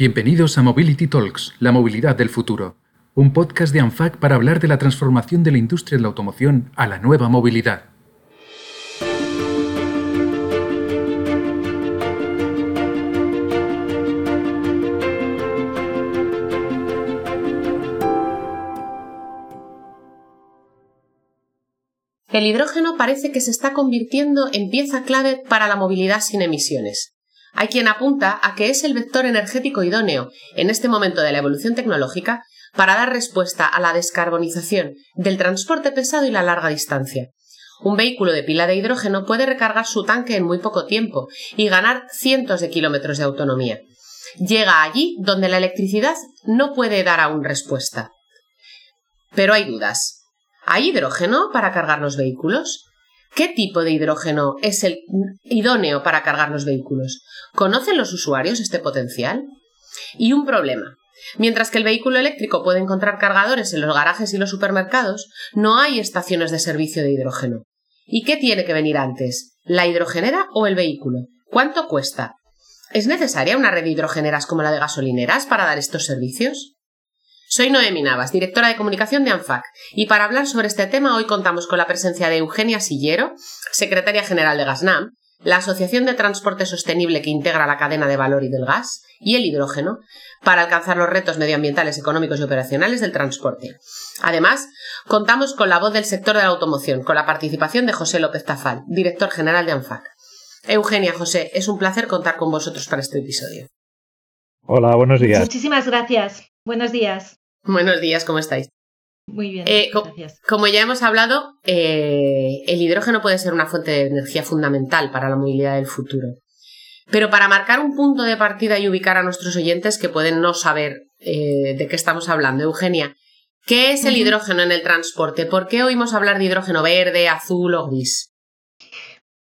Bienvenidos a Mobility Talks, la movilidad del futuro, un podcast de ANFAC para hablar de la transformación de la industria de la automoción a la nueva movilidad. El hidrógeno parece que se está convirtiendo en pieza clave para la movilidad sin emisiones. Hay quien apunta a que es el vector energético idóneo en este momento de la evolución tecnológica para dar respuesta a la descarbonización del transporte pesado y la larga distancia. Un vehículo de pila de hidrógeno puede recargar su tanque en muy poco tiempo y ganar cientos de kilómetros de autonomía. Llega allí donde la electricidad no puede dar aún respuesta. Pero hay dudas. ¿Hay hidrógeno para cargar los vehículos? ¿Qué tipo de hidrógeno es el idóneo para cargar los vehículos? ¿Conocen los usuarios este potencial? Y un problema. Mientras que el vehículo eléctrico puede encontrar cargadores en los garajes y los supermercados, no hay estaciones de servicio de hidrógeno. ¿Y qué tiene que venir antes? ¿La hidrogenera o el vehículo? ¿Cuánto cuesta? ¿Es necesaria una red de hidrogeneras como la de gasolineras para dar estos servicios? Soy Noemi Navas, directora de comunicación de ANFAC, y para hablar sobre este tema hoy contamos con la presencia de Eugenia Sillero, secretaria general de Gasnam, la Asociación de Transporte Sostenible que integra la cadena de valor y del gas y el hidrógeno para alcanzar los retos medioambientales, económicos y operacionales del transporte. Además, contamos con la voz del sector de la automoción, con la participación de José López Tafal, director general de ANFAC. Eugenia, José, es un placer contar con vosotros para este episodio. Hola, buenos días. Muchísimas gracias. Buenos días. Buenos días, ¿cómo estáis? Muy bien, Eh, co- gracias. Como ya hemos hablado, eh, el hidrógeno puede ser una fuente de energía fundamental para la movilidad del futuro. Pero para marcar un punto de partida y ubicar a nuestros oyentes que pueden no saber eh, de qué estamos hablando, Eugenia, ¿qué es el hidrógeno en el transporte? ¿Por qué oímos hablar de hidrógeno verde, azul o gris?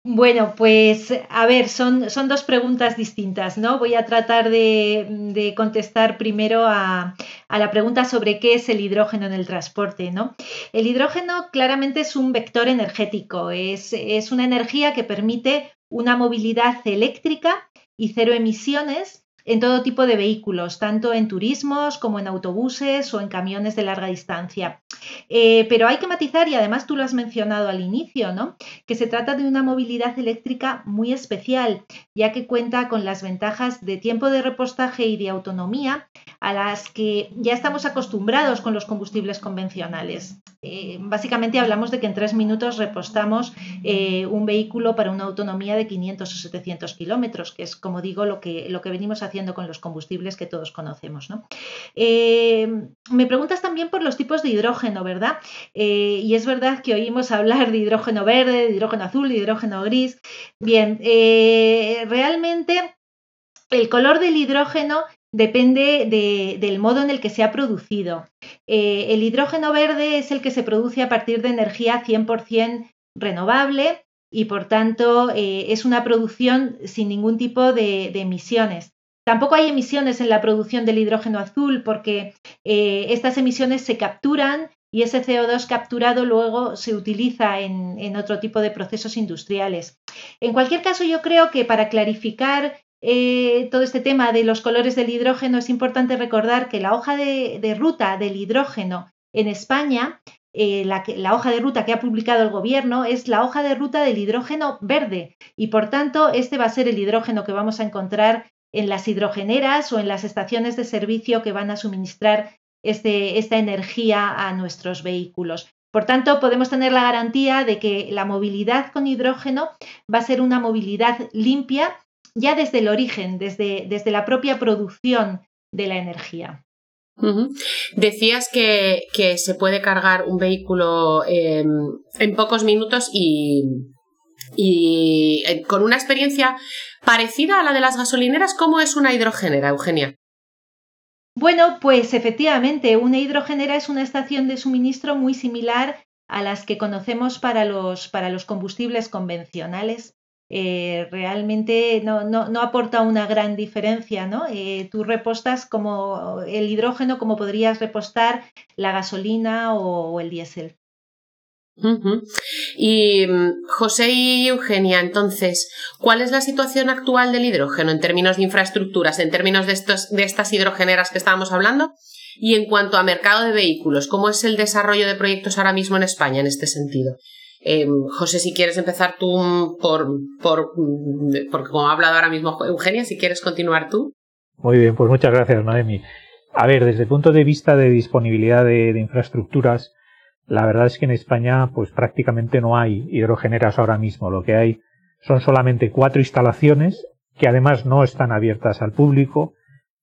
Bueno, pues a ver, son, son dos preguntas distintas, ¿no? Voy a tratar de, de contestar primero a, a la pregunta sobre qué es el hidrógeno en el transporte, ¿no? El hidrógeno claramente es un vector energético, es, es una energía que permite una movilidad eléctrica y cero emisiones en todo tipo de vehículos, tanto en turismos como en autobuses o en camiones de larga distancia. Eh, pero hay que matizar, y además tú lo has mencionado al inicio, ¿no? que se trata de una movilidad eléctrica muy especial, ya que cuenta con las ventajas de tiempo de repostaje y de autonomía a las que ya estamos acostumbrados con los combustibles convencionales. Eh, básicamente hablamos de que en tres minutos repostamos eh, un vehículo para una autonomía de 500 o 700 kilómetros, que es, como digo, lo que, lo que venimos haciendo con los combustibles que todos conocemos. ¿no? Eh, me preguntas también por los tipos de hidrógeno, ¿verdad? Y es verdad que oímos hablar de hidrógeno verde, de hidrógeno azul, de hidrógeno gris. Bien, realmente el color del hidrógeno depende de- del modo en el que se ha producido. Eh, el hidrógeno verde es el que se produce a partir de energía 100% renovable y por tanto eh, es una producción sin ningún tipo de, emisiones. Tampoco hay emisiones en la producción del hidrógeno azul porque eh, estas emisiones se capturan y ese CO2 capturado luego se utiliza en otro tipo de procesos industriales. En cualquier caso, yo creo que para clarificar eh, todo este tema de los colores del hidrógeno es importante recordar que la hoja de, ruta del hidrógeno en España, eh, la hoja de ruta que ha publicado el gobierno es la hoja de ruta del hidrógeno verde y por tanto este va a ser el hidrógeno que vamos a encontrar en las hidrogeneras o en las estaciones de servicio que van a suministrar este, esta energía a nuestros vehículos. Por tanto, podemos tener la garantía de que la movilidad con hidrógeno va a ser una movilidad limpia ya desde el origen, desde, desde la propia producción de la energía. Decías que, que se puede cargar un vehículo eh, en pocos minutos y, y eh, con una experiencia parecida a la de las gasolineras. ¿Cómo es una hidrogenera, Eugenia? Bueno, pues efectivamente, una hidrogenera es una estación de suministro muy similar a las que conocemos para los, para los combustibles convencionales. Eh, realmente no, no, no, aporta una gran diferencia, ¿no? Eh, tú repostas como el hidrógeno como podrías repostar la gasolina o, el diésel. Y mm, José y Eugenia, entonces, ¿cuál es la situación actual del hidrógeno en términos de infraestructuras, en términos de, estos, de estas hidrogeneras que estábamos hablando? Y en cuanto a mercado de vehículos, ¿cómo es el desarrollo de proyectos ahora mismo en España en este sentido? Eh, José, si quieres empezar tú mm, por, por, mm, porque como ha hablado ahora mismo Eugenia, si quieres continuar tú. Muy bien, pues muchas gracias, Noemi. A ver, desde el punto de vista de disponibilidad de, de infraestructuras, la verdad es que en España pues prácticamente no hay hidrogeneras ahora mismo. Lo que hay son solamente cuatro instalaciones que además no están abiertas al público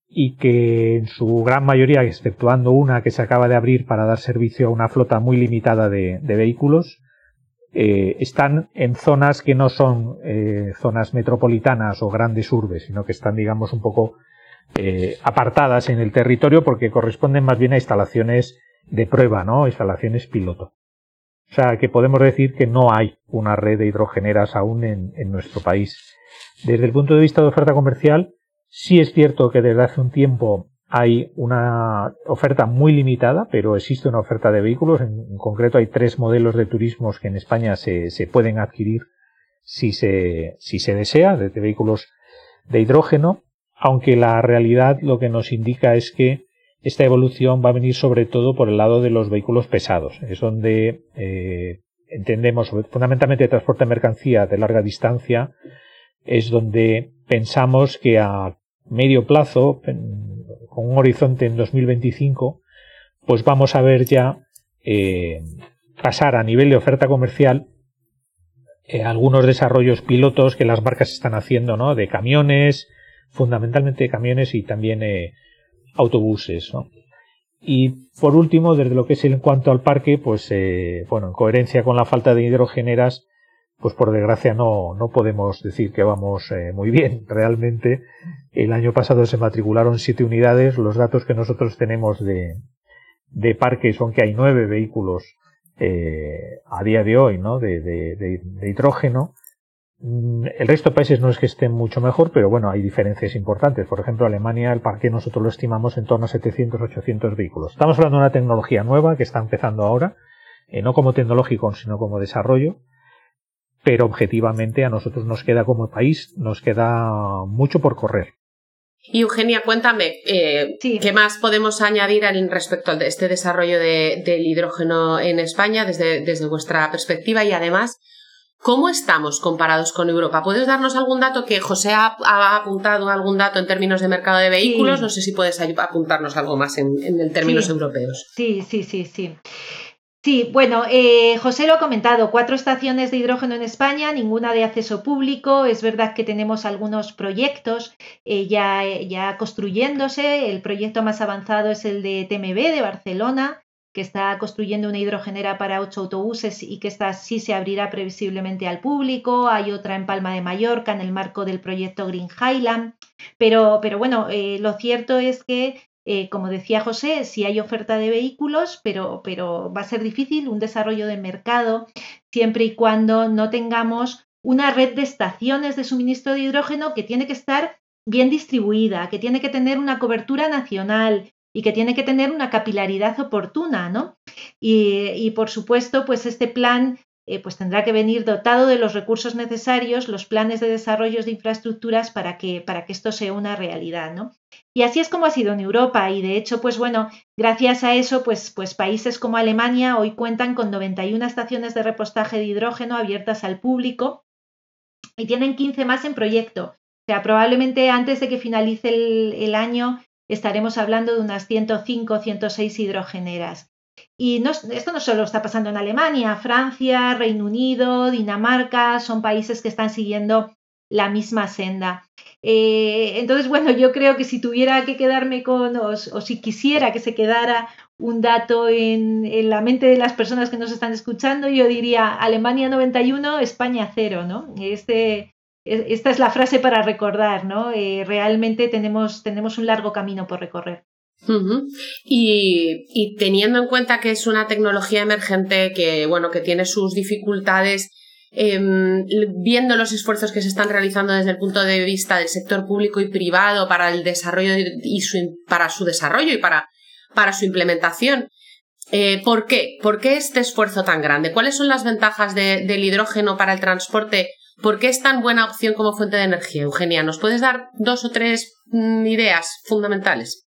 y que en su gran mayoría, exceptuando una que se acaba de abrir para dar servicio a una flota muy limitada de, vehículos, eh, están en zonas que no son eh, zonas metropolitanas o grandes urbes, sino que están, digamos, un poco eh, apartadas en el territorio porque corresponden más bien a instalaciones de prueba, ¿no? Instalaciones piloto. O sea, que podemos decir que no hay una red de hidrogeneras aún en, en nuestro país. Desde el punto de vista de oferta comercial, sí es cierto que desde hace un tiempo hay una oferta muy limitada, pero existe una oferta de vehículos. En, concreto hay tres modelos de turismos que en España se, pueden adquirir si se, si se desea, de vehículos de hidrógeno, aunque la realidad lo que nos indica es que esta evolución va a venir sobre todo por el lado de los vehículos pesados. Es donde eh, entendemos, fundamentalmente transporte de mercancía de larga distancia, es donde pensamos que a medio plazo, un horizonte en 2025, pues vamos a ver ya eh, pasar a nivel de oferta comercial eh, algunos desarrollos pilotos que las marcas están haciendo, ¿no? De camiones, fundamentalmente de camiones y también eh, autobuses. Y por último, desde lo que es en cuanto al parque, pues bueno, en coherencia con la falta de hidrogeneras, pues por desgracia no, no podemos decir que vamos eh, muy bien. Realmente, el año pasado se matricularon siete unidades. Los datos que nosotros tenemos de, de parque son que hay nueve vehículos eh, a día de hoy, ¿no? De, de, hidrógeno Mm, el resto de países no es que estén mucho mejor, pero bueno, hay diferencias importantes. Por ejemplo, Alemania, el parque nosotros lo estimamos en torno a 700, 800 vehículos. Estamos hablando de una tecnología nueva que está empezando ahora, eh, no como tecnológico, sino como desarrollo, pero objetivamente a nosotros nos queda como país, nos queda mucho por correr. Y Eugenia, cuéntame, eh, ¿qué más podemos añadir en respecto a este desarrollo del hidrógeno en España desde, desde vuestra perspectiva y además ¿Cómo estamos comparados con Europa? ¿Puedes darnos algún dato que José ha, apuntado algún dato en términos de mercado de vehículos? No sé si puedes apuntarnos algo más en, términos europeos. Sí, sí, sí, sí. Sí, bueno, eh, José lo ha comentado, cuatro estaciones de hidrógeno en España, ninguna de acceso público. Es verdad que tenemos algunos proyectos eh, ya, ya construyéndose. El proyecto más avanzado es el de TMB de Barcelona, que está construyendo una hidrogenera para ocho autobuses y que esta sí se abrirá previsiblemente al público. Hay otra en Palma de Mallorca en el marco del proyecto Green Highland. Pero, pero bueno, eh, lo cierto es que, eh, como decía José, sí hay oferta de vehículos, pero, pero va a ser difícil un desarrollo de mercado siempre y cuando no tengamos una red de estaciones de suministro de hidrógeno que tiene que estar bien distribuida, que tiene que tener una cobertura nacional, y que tiene que tener una capilaridad oportuna, ¿no? Y, por supuesto, pues este plan eh, pues tendrá que venir dotado de los recursos necesarios, los planes de desarrollo de infraestructuras para que, para que esto sea una realidad, ¿no? Y así es como ha sido en Europa y de hecho, pues bueno, gracias a eso, pues, pues países como Alemania hoy cuentan con 91 estaciones de repostaje de hidrógeno abiertas al público y tienen 15 más en proyecto. O sea, probablemente antes de que finalice el, el año estaremos hablando de unas 105 o 106 hidrogeneras. Y esto no solo está pasando en Alemania, Francia, Reino Unido, Dinamarca, son países que están siguiendo la misma senda. Eh, entonces, bueno, yo creo que si tuviera que quedarme con, o, si quisiera que se quedara un dato en, la mente de las personas que nos están escuchando, yo diría Alemania 91, España 0, ¿no? Este, esta es la frase para recordar, ¿no? Eh, realmente tenemos, tenemos un largo camino por recorrer. Y, teniendo en cuenta que es una tecnología emergente que, bueno, que tiene sus dificultades, em, viendo los esfuerzos que se están realizando desde el punto de vista del sector público y privado para el desarrollo y para su desarrollo y para, para su implementación, Eh, ¿Por qué? ¿Por qué este esfuerzo tan grande? ¿Cuáles son las ventajas del hidrógeno para el transporte? ¿Por qué es tan buena opción como fuente de energía? Eugenia, ¿nos puedes dar dos o tres mm, ideas fundamentales?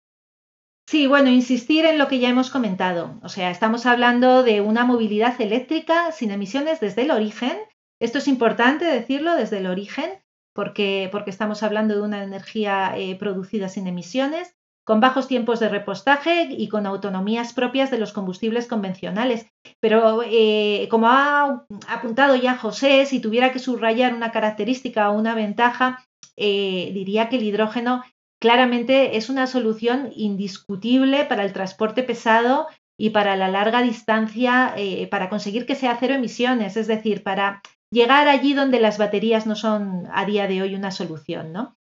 Sí, bueno, insistir en lo que ya hemos comentado. O sea, estamos hablando de una movilidad eléctrica sin emisiones desde el origen. Esto es importante decirlo desde el origen, porque, porque estamos hablando de una energía eh, producida sin emisiones, con bajos tiempos de repostaje y con autonomías propias de los combustibles convencionales. Pero eh, como ha apuntado ya José, si tuviera que subrayar una característica o una ventaja, eh, diría que el hidrógeno claramente es una solución indiscutible para el transporte pesado y para la larga distancia, eh, para conseguir que sea cero emisiones, es decir, para llegar allí donde las baterías no son a día de hoy una solución, ¿no?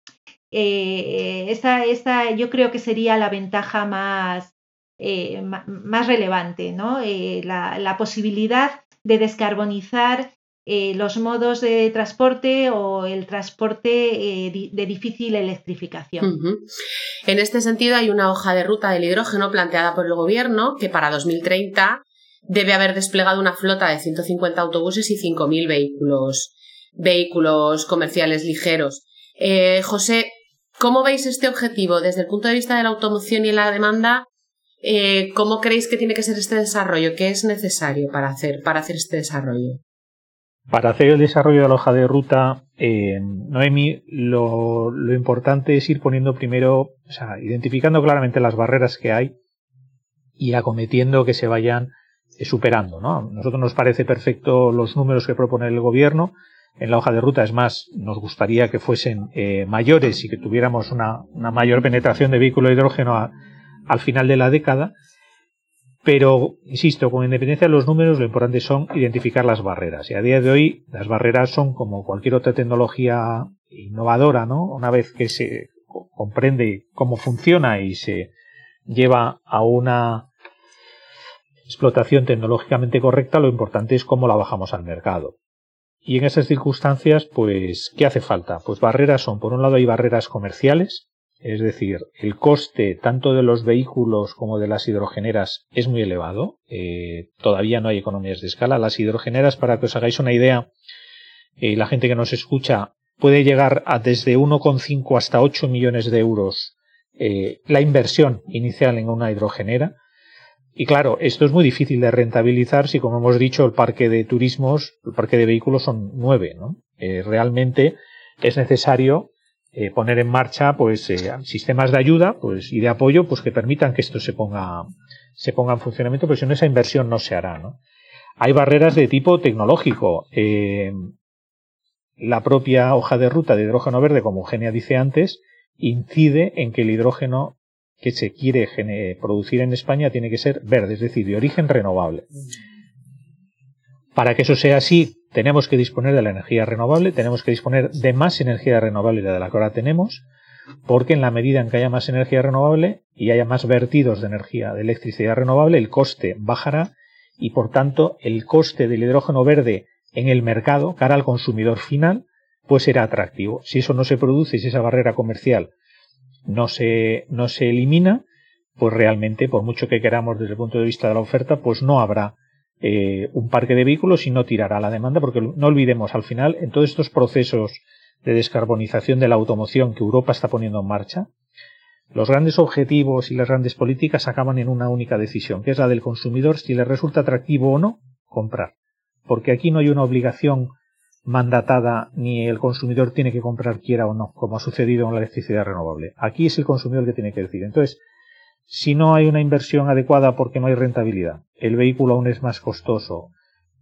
Eh, esta, yo creo que sería la ventaja más, eh, más relevante, ¿no? la, posibilidad de descarbonizar eh, los modos de transporte o el transporte eh, de difícil electrificación. En este sentido, hay una hoja de ruta del hidrógeno planteada por el Gobierno que para 2030 debe haber desplegado una flota de 150 autobuses y 5.000 vehículos, vehículos comerciales ligeros. Eh, José, ¿cómo veis este objetivo desde el punto de vista de la automoción y la demanda? ¿Cómo creéis que tiene que ser este desarrollo? ¿Qué es necesario para hacer, para hacer este desarrollo? Para hacer el desarrollo de la hoja de ruta, eh, Noemi, lo, importante es ir poniendo primero, o sea, identificando claramente las barreras que hay y acometiendo que se vayan eh, superando. ¿no? A nosotros nos parece perfecto los números que propone el gobierno en la hoja de ruta. Es más, nos gustaría que fuesen eh, mayores y que tuviéramos una, mayor penetración de vehículo de hidrógeno al final de la década. Pero, insisto, con independencia de los números, lo importante son identificar las barreras. Y a día de hoy, las barreras son como cualquier otra tecnología innovadora, ¿no? Una vez que se comprende cómo funciona y se lleva a una explotación tecnológicamente correcta, lo importante es cómo la bajamos al mercado. Y en esas circunstancias, pues, ¿qué hace falta? Pues barreras son, por un lado, hay barreras comerciales, es decir, el coste tanto de los vehículos como de las hidrogeneras es muy elevado. Eh, todavía no hay economías de escala. Las hidrogeneras, para que os hagáis una idea, eh, la gente que nos escucha puede llegar a desde 1,5 hasta 8 millones de euros eh, la inversión inicial en una hidrogenera. Y claro, esto es muy difícil de rentabilizar si, como hemos dicho, el parque de turismos, el parque de vehículos son nueve. ¿no? realmente es necesario eh, poner en marcha pues eh, sistemas de ayuda pues y de apoyo pues que permitan que esto se ponga se ponga en funcionamiento pero si no esa inversión no se hará ¿no? hay barreras de tipo tecnológico. Eh, la propia hoja de ruta de hidrógeno verde como Eugenia dice antes incide en que el hidrógeno que se quiere producir en España tiene que ser verde es decir de origen renovable. Para que eso sea así tenemos que disponer de la energía renovable, tenemos que disponer de más energía renovable de la que ahora tenemos, porque en la medida en que haya más energía renovable y haya más vertidos de energía de electricidad renovable, el coste bajará y por tanto el coste del hidrógeno verde en el mercado, cara al consumidor final, pues será atractivo. Si eso no se produce si esa barrera comercial no se, no se elimina, pues realmente, por mucho que queramos desde el punto de vista de la oferta, pues no habrá eh, un parque de vehículos y no tirará la demanda, porque no olvidemos, al final, en todos estos procesos de descarbonización de la automoción que Europa está poniendo en marcha, los grandes objetivos y las grandes políticas acaban en una única decisión, que es la del consumidor si le resulta atractivo o no comprar. Porque aquí no hay una obligación mandatada ni el consumidor tiene que comprar quiera o no, como ha sucedido en la electricidad renovable. Aquí es el consumidor el que tiene que decir. Entonces, si no hay una inversión adecuada porque no hay rentabilidad, el vehículo aún es más costoso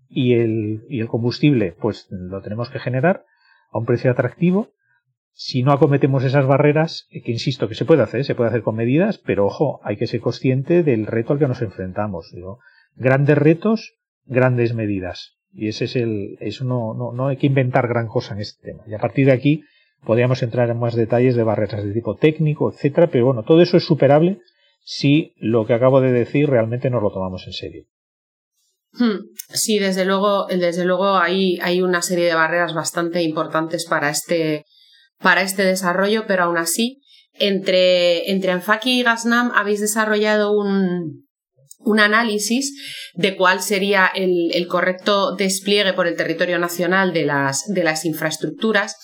y el, y el combustible, pues lo tenemos que generar a un precio atractivo. Si no acometemos esas barreras, que insisto que se puede hacer, se puede hacer con medidas, pero ojo, hay que ser consciente del reto al que nos enfrentamos. Grandes retos, grandes medidas. Y ese es el, eso no, no, no hay que inventar gran cosa en este tema. Y a partir de aquí podríamos entrar en más detalles de barreras de tipo técnico, etcétera, pero bueno, todo eso es superable si lo que acabo de decir realmente nos lo tomamos en serio. Hmm. Sí, desde luego, desde luego hay, hay una serie de barreras bastante importantes para este, para este desarrollo, pero aún así, entre, entre Anfaki y Gasnam habéis desarrollado un, un análisis de cuál sería el, correcto despliegue por el territorio nacional de las, de las infraestructuras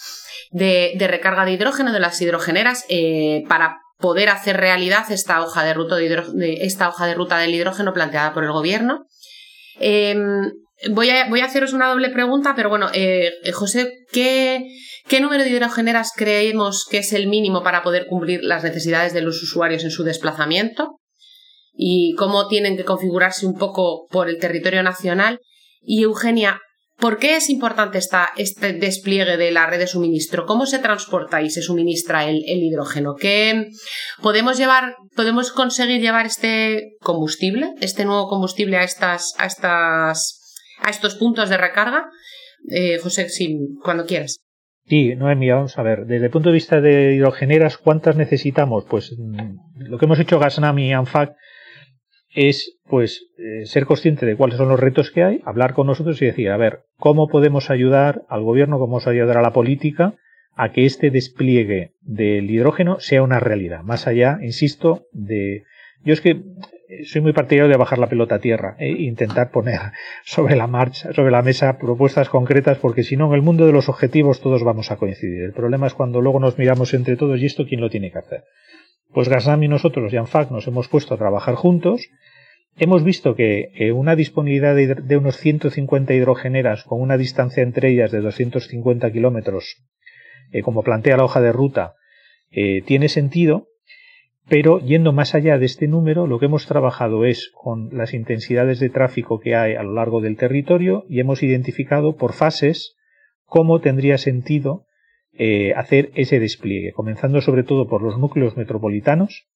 de, recarga de hidrógeno, de las hidrogeneras, eh, para poder hacer realidad esta hoja de, ruta de, esta hoja de ruta del hidrógeno planteada por el gobierno. Em, voy, a, voy, a, haceros una doble pregunta, pero bueno, eh, José, ¿qué, ¿qué número de hidrogeneras creemos que es el mínimo para poder cumplir las necesidades de los usuarios en su desplazamiento? y cómo tienen que configurarse un poco por el territorio nacional. Y Eugenia, ¿por qué es importante esta, este despliegue de la red de suministro? ¿Cómo se transporta y se suministra el, hidrógeno? ¿Qué podemos llevar, podemos conseguir llevar este combustible, este nuevo combustible a estas, a estas, a estos puntos de recarga? Eh, José, cuando quieras. Sí, Noemi, vamos a ver. Desde el punto de vista de hidrogeneras, ¿cuántas necesitamos? Pues mm, lo que hemos hecho Gasnami y ANFAC es pues eh, ser consciente de cuáles son los retos que hay, hablar con nosotros y decir, a ver, ¿cómo podemos ayudar al gobierno, cómo podemos ayudar a la política a que este despliegue del hidrógeno sea una realidad? Más allá, insisto, de... Yo es que eh, soy muy partidario de bajar la pelota a tierra e intentar poner sobre la marcha, sobre la mesa propuestas concretas, porque si no, en el mundo de los objetivos todos vamos a coincidir. El problema es cuando luego nos miramos entre todos y esto quién lo tiene que hacer. Pues Gasam y nosotros, Janfac, nos hemos puesto a trabajar juntos. Hemos visto que una disponibilidad de, unos 150 hidrogeneras con una distancia entre ellas de 250 kilómetros, eh, como plantea la hoja de ruta, eh, tiene sentido, pero yendo más allá de este número, lo que hemos trabajado es con las intensidades de tráfico que hay a lo largo del territorio y hemos identificado por fases cómo tendría sentido eh, hacer ese despliegue, comenzando sobre todo por los núcleos metropolitanos,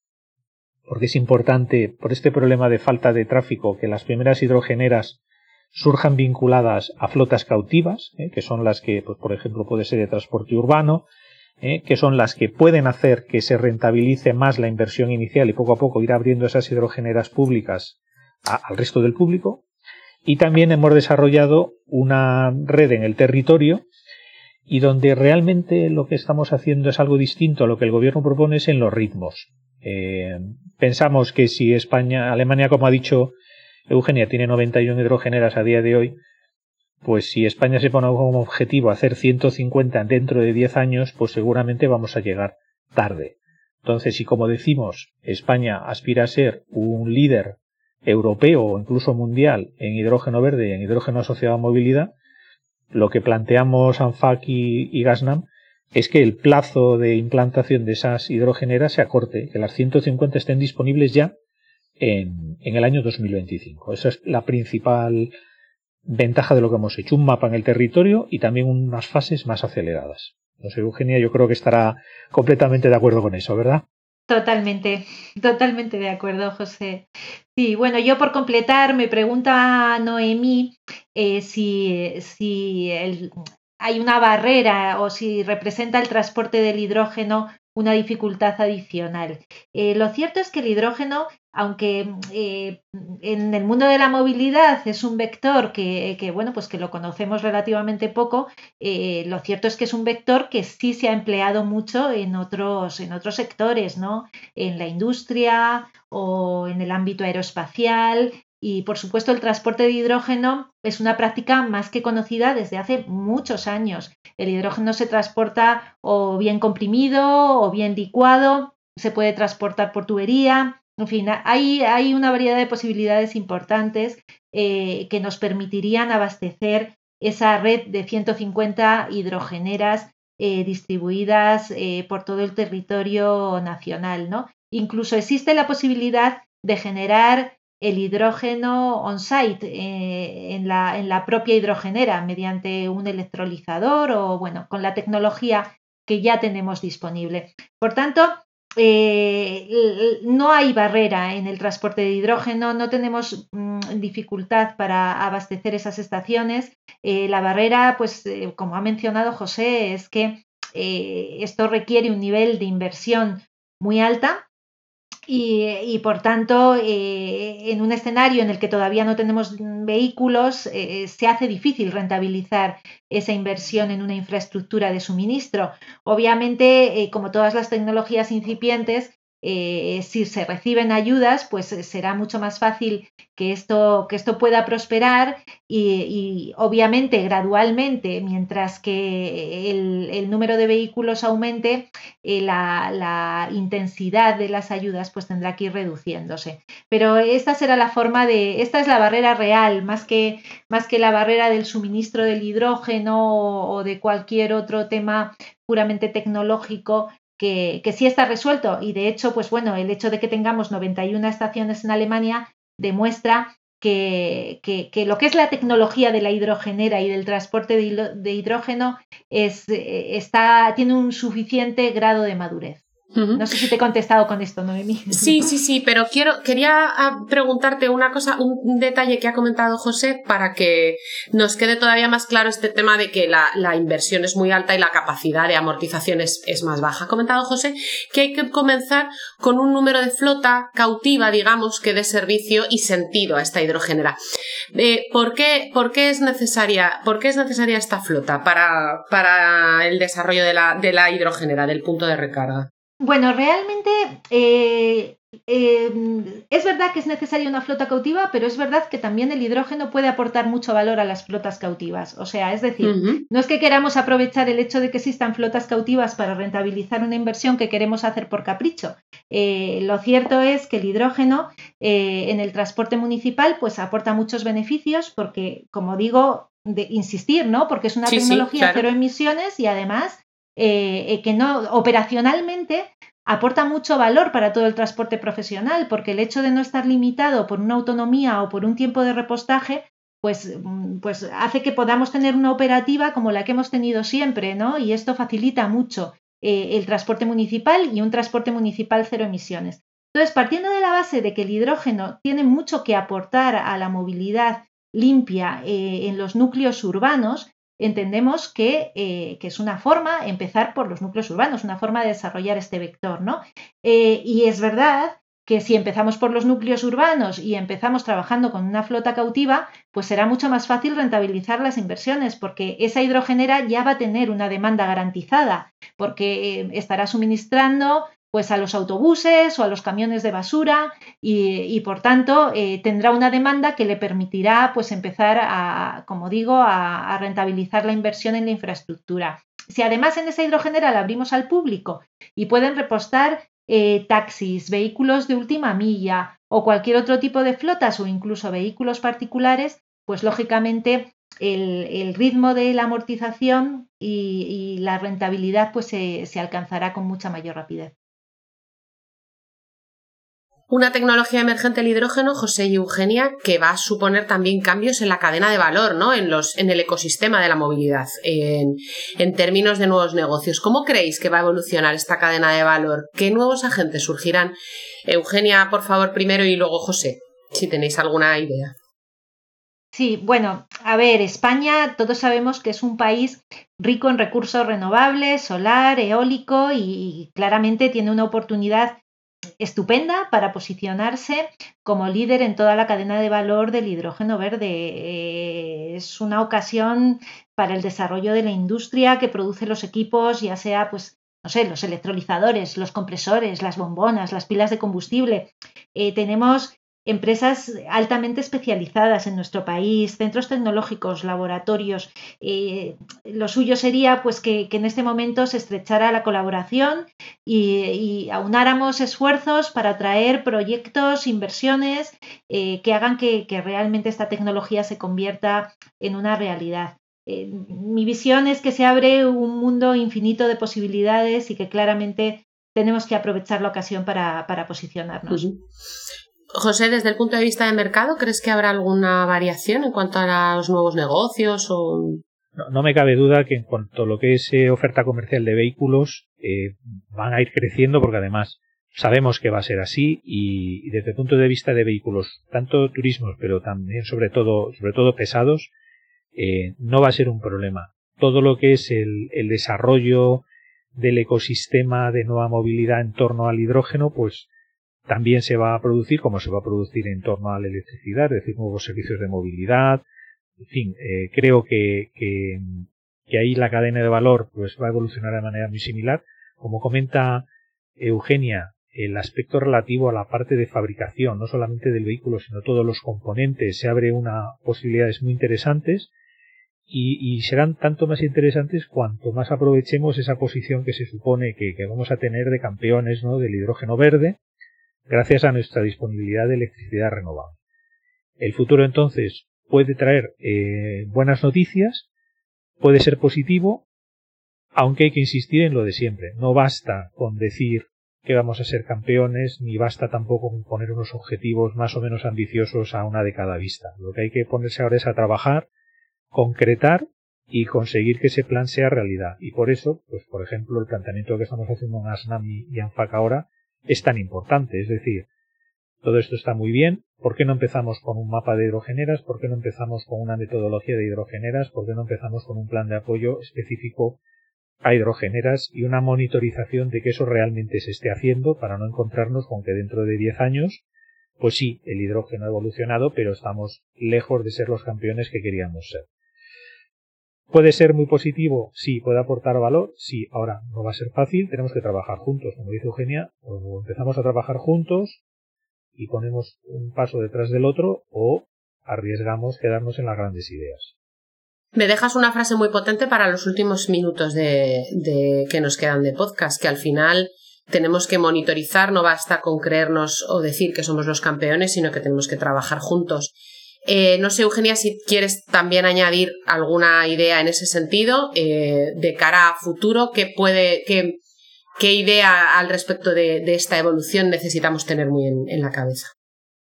porque es importante, por este problema de falta de tráfico, que las primeras hidrogeneras surjan vinculadas a flotas cautivas, eh, que son las que, pues, por ejemplo, puede ser de transporte urbano, eh, que son las que pueden hacer que se rentabilice más la inversión inicial y poco a poco ir abriendo esas hidrogeneras públicas al resto del público. Y también hemos desarrollado una red en el territorio y donde realmente lo que estamos haciendo es algo distinto a lo que el gobierno propone es en los ritmos. Eh, pensamos que si España, Alemania, como ha dicho Eugenia, tiene 91 hidrogeneras a día de hoy, pues si España se pone como objetivo hacer 150 dentro de 10 años, pues seguramente vamos a llegar tarde. Entonces, si como decimos, España aspira a ser un líder europeo o incluso mundial en hidrógeno verde y en hidrógeno asociado a movilidad, lo que planteamos ANFAC y, Gasnam es que el plazo de implantación de esas hidrogeneras se acorte, que las 150 estén disponibles ya en, el año 2025. Esa es la principal ventaja de lo que hemos hecho, un mapa en el territorio y también unas fases más aceleradas. Sé, Eugenia, yo creo que estará completamente de acuerdo con eso, ¿verdad? Totalmente, totalmente de acuerdo, José. Sí, bueno, yo por completar me pregunta Noemí eh, si, si hay una barrera o si representa el transporte del hidrógeno una dificultad adicional. Eh, lo cierto es que el hidrógeno, aunque eh, en el mundo de la movilidad es un vector que, bueno, pues que lo conocemos relativamente poco, eh, lo cierto es que es un vector que sí se ha empleado mucho en otros, en otros sectores, ¿no? En la industria o en el ámbito aeroespacial, y por supuesto el transporte de hidrógeno es una práctica más que conocida desde hace muchos años. El hidrógeno se transporta o bien comprimido o bien licuado, se puede transportar por tubería, en fin, hay, hay una variedad de posibilidades importantes eh, que nos permitirían abastecer esa red de 150 hidrogeneras eh, distribuidas eh, por todo el territorio nacional. ¿no? Incluso existe la posibilidad de generar el hidrógeno on-site eh, en, la, en, la, propia hidrogenera mediante un electrolizador o bueno, con la tecnología que ya tenemos disponible. Por tanto, eh, no hay barrera en el transporte de hidrógeno, no tenemos mm, dificultad para abastecer esas estaciones. Eh, la barrera, pues como ha mencionado José, es que esto requiere un nivel de inversión muy alta y, por tanto, eh, en un escenario en el que todavía no tenemos vehículos, eh, se hace difícil rentabilizar esa inversión en una infraestructura de suministro. Obviamente, eh, como todas las tecnologías incipientes, eh, si se reciben ayudas, pues será mucho más fácil que esto, que esto pueda prosperar y, obviamente gradualmente, mientras que el, número de vehículos aumente, eh, la, intensidad de las ayudas pues tendrá que ir reduciéndose. Pero esta será la forma de, esta es la barrera real, más que, más que la barrera del suministro del hidrógeno o de cualquier otro tema puramente tecnológico que, que, sí está resuelto y de hecho, pues bueno, el hecho de que tengamos 91 estaciones en Alemania demuestra que, lo que es la tecnología de la hidrogenera y del transporte de, hidrógeno es, eh, está, tiene un suficiente grado de madurez. No sé si te he contestado con esto, Noemí. Sí, sí, sí, pero quiero, quería ah, preguntarte una cosa, un detalle que ha comentado José para que nos quede todavía más claro este tema de que la, inversión es muy alta y la capacidad de amortización es, más baja. Ha comentado José que hay que comenzar con un número de flota cautiva, digamos, que dé servicio y sentido a esta hidrogenera. Eh, ¿por, qué, ¿por, qué, es necesaria, ¿Por qué es necesaria esta flota para, para el desarrollo de la, de la hidrogenera, del punto de recarga? Bueno, realmente eh, em, es verdad que es necesaria una flota cautiva, pero es verdad que también el hidrógeno puede aportar mucho valor a las flotas cautivas. O sea, es decir, no es que queramos aprovechar el hecho de que existan flotas cautivas para rentabilizar una inversión que queremos hacer por capricho. Eh, lo cierto es que el hidrógeno eh, en el transporte municipal pues aporta muchos beneficios porque, como digo, de insistir, ¿no? Porque es una tecnología cero emisiones y además eh, eh, que no operacionalmente aporta mucho valor para todo el transporte profesional, porque el hecho de no estar limitado por una autonomía o por un tiempo de repostaje, pues, mm, pues hace que podamos tener una operativa como la que hemos tenido siempre, ¿no? Y esto facilita mucho eh, el transporte municipal y un transporte municipal cero emisiones. Entonces, partiendo de la base de que el hidrógeno tiene mucho que aportar a la movilidad limpia en los núcleos urbanos, entendemos eh, que, es una forma, empezar por los núcleos urbanos, una forma de desarrollar este vector, ¿no? Eh, y es verdad que si empezamos por los núcleos urbanos y empezamos trabajando con una flota cautiva, pues será mucho más fácil rentabilizar las inversiones, porque esa hidrogenera ya va a tener una demanda garantizada, porque eh, estará suministrando pues a los autobuses o a los camiones de basura y, por tanto eh, tendrá una demanda que le permitirá pues empezar a, como digo, a, rentabilizar la inversión en la infraestructura. Si además en esa hidrogenera abrimos al público y pueden repostar eh, taxis, vehículos de última milla o cualquier otro tipo de flotas o incluso vehículos particulares, pues lógicamente el, ritmo de la amortización y, la rentabilidad pues se alcanzará con mucha mayor rapidez. Una tecnología emergente el hidrógeno, José y Eugenia, que va a suponer también cambios en la cadena de valor, ¿no? En, los, en el ecosistema de la movilidad, en, en términos de nuevos negocios. ¿Cómo creéis que va a evolucionar esta cadena de valor? ¿Qué nuevos agentes surgirán? Eugenia, por favor, primero y luego José, si tenéis alguna idea. Sí, bueno, a ver, España todos sabemos que es un país rico en recursos renovables, solar, eólico y claramente tiene una oportunidad estupenda para posicionarse como líder en toda la cadena de valor del hidrógeno verde. Eh, es una ocasión para el desarrollo de la industria que produce los equipos, ya sea pues no sé, los electrolizadores, los compresores, las bombonas, las pilas de combustible. Eh, tenemos empresas altamente especializadas en nuestro país, centros tecnológicos, laboratorios. Eh, lo suyo sería pues que, en este momento se estrechara la colaboración y, aunáramos esfuerzos para traer proyectos, inversiones eh, que hagan que, realmente esta tecnología se convierta en una realidad. Eh, mi visión es que se abre un mundo infinito de posibilidades y que claramente tenemos que aprovechar la ocasión para, posicionarnos. José, desde el punto de vista de mercado, ¿crees que habrá alguna variación en cuanto a los nuevos negocios? O... No, me cabe duda que en cuanto a lo que es eh, oferta comercial de vehículos, eh, van a ir creciendo porque además sabemos que va a ser así y, desde el punto de vista de vehículos, tanto turismos, pero también sobre todo, sobre todo pesados, eh, no va a ser un problema. Todo lo que es el, el desarrollo del ecosistema de nueva movilidad en torno al hidrógeno, pues también se va a producir, como se va a producir en torno a la electricidad, es decir, nuevos servicios de movilidad. En fin, eh, creo que, que, ahí la cadena de valor pues va a evolucionar de manera muy similar. Como comenta Eugenia, el aspecto relativo a la parte de fabricación, no solamente del vehículo, sino todos los componentes, se abre una posibilidades muy interesantes y, serán tanto más interesantes cuanto más aprovechemos esa posición que se supone que, vamos a tener de campeones ¿no? del hidrógeno verde gracias a nuestra disponibilidad de electricidad renovable. El futuro entonces puede traer eh, buenas noticias, puede ser positivo, aunque hay que insistir en lo de siempre. No basta con decir que vamos a ser campeones, ni basta tampoco con poner unos objetivos más o menos ambiciosos a una de cada vista. Lo que hay que ponerse ahora es a trabajar concretar y conseguir que ese plan sea realidad. Y por eso, pues por ejemplo, el planteamiento que estamos haciendo en ASNAM y ANFAC ahora es tan importante. Es decir, todo esto está muy bien. ¿Por qué no empezamos con un mapa de hidrogeneras? ¿Por qué no empezamos con una metodología de hidrogeneras? ¿Por qué no empezamos con un plan de apoyo específico a hidrogeneras y una monitorización de que eso realmente se esté haciendo para no encontrarnos con que dentro de 10 años pues sí, el hidrógeno ha evolucionado, pero estamos lejos de ser los campeones que queríamos ser. ¿Puede ser muy positivo? Sí. ¿Puede aportar valor? Sí. Ahora, no va a ser fácil, tenemos que trabajar juntos. Como dice Eugenia, o empezamos a trabajar juntos y ponemos un paso detrás del otro o arriesgamos quedarnos en las grandes ideas. Me dejas una frase muy potente para los últimos minutos de, de que nos quedan de podcast, que al final tenemos que monitorizar, no basta con creernos o decir que somos los campeones, sino que tenemos que trabajar juntos. Eh, no sé, Eugenia, si quieres también añadir alguna idea en ese sentido eh, de cara a futuro, ¿qué puede, qué, qué idea al respecto de, esta evolución necesitamos tener muy en, la cabeza?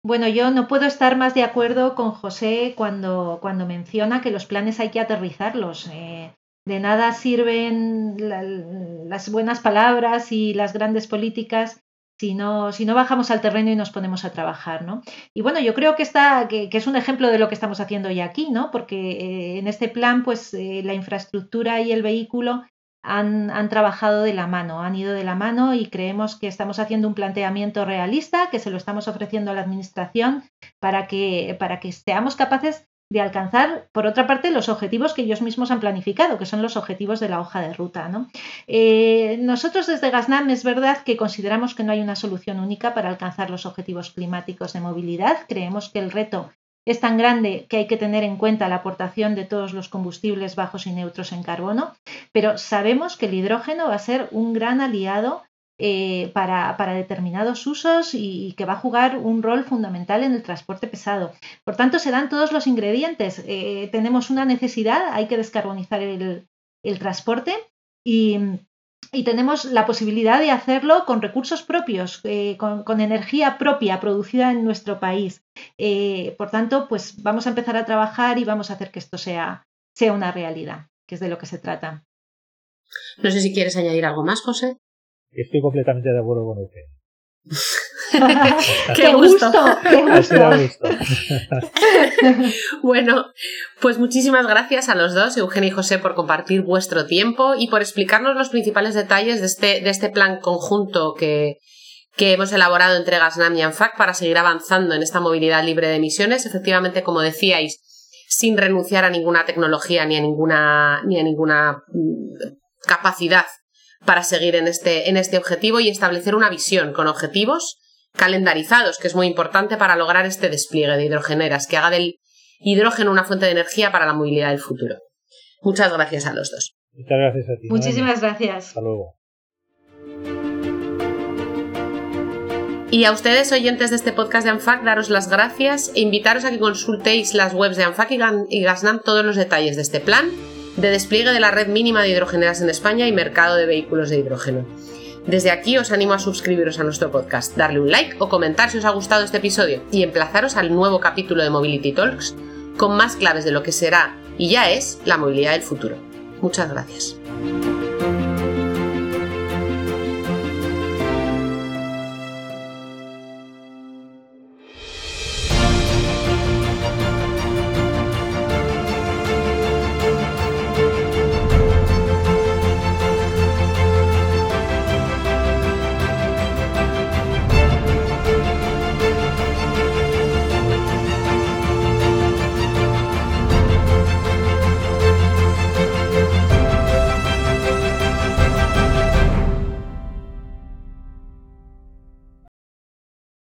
Bueno, yo no puedo estar más de acuerdo con José cuando, cuando menciona que los planes hay que aterrizarlos. Eh, de nada sirven las buenas palabras y las grandes políticas si no, si no bajamos al terreno y nos ponemos a trabajar, ¿no? Y bueno, yo creo que, está, que, es un ejemplo de lo que estamos haciendo hoy aquí, ¿no? Porque eh, en este plan, pues eh, la infraestructura y el vehículo han, han, trabajado de la mano, han ido de la mano y creemos que estamos haciendo un planteamiento realista, que se lo estamos ofreciendo a la Administración para que, para que seamos capaces de alcanzar, por otra parte, los objetivos que ellos mismos han planificado, que son los objetivos de la hoja de ruta. ¿no? Eh, nosotros desde Gasnam es verdad que consideramos que no hay una solución única para alcanzar los objetivos climáticos de movilidad. Creemos que el reto es tan grande que hay que tener en cuenta la aportación de todos los combustibles bajos y neutros en carbono, pero sabemos que el hidrógeno va a ser un gran aliado eh, para, determinados usos y, que va a jugar un rol fundamental en el transporte pesado. Por tanto, se dan todos los ingredientes. Eh, tenemos una necesidad, hay que descarbonizar el, transporte y, tenemos la posibilidad de hacerlo con recursos propios, eh, con, energía propia producida en nuestro país. por tanto, pues vamos a empezar a trabajar y vamos a hacer que esto sea, sea una realidad, que es de lo que se trata. No sé si quieres añadir algo más, José. Estoy completamente de acuerdo con usted. ¡Qué gusto! gusto. bueno, pues muchísimas gracias a los dos, Eugenio y José, por compartir vuestro tiempo y por explicarnos los principales detalles de este, de este plan conjunto que, que hemos elaborado entre Gasnam y ANFAC para seguir avanzando en esta movilidad libre de emisiones. Efectivamente, como decíais, sin renunciar a ninguna tecnología ni a ninguna, ni a ninguna mm, capacidad para seguir en este, en este objetivo y establecer una visión con objetivos calendarizados, que es muy importante para lograr este despliegue de hidrogeneras, que haga del hidrógeno una fuente de energía para la movilidad del futuro. Muchas gracias a los dos. Muchas gracias a ti. Muchísimas gracias. Hasta luego. Y a ustedes, oyentes de este podcast de ANFAC, daros las gracias e invitaros a que consultéis las webs de ANFAC y Gasnam todos los detalles de este plan de despliegue de la red mínima de hidrogeneras en España y mercado de vehículos de hidrógeno. Desde aquí os animo a suscribiros a nuestro podcast, darle un like o comentar si os ha gustado este episodio y emplazaros al nuevo capítulo de Mobility Talks con más claves de lo que será y ya es la movilidad del futuro. Muchas gracias.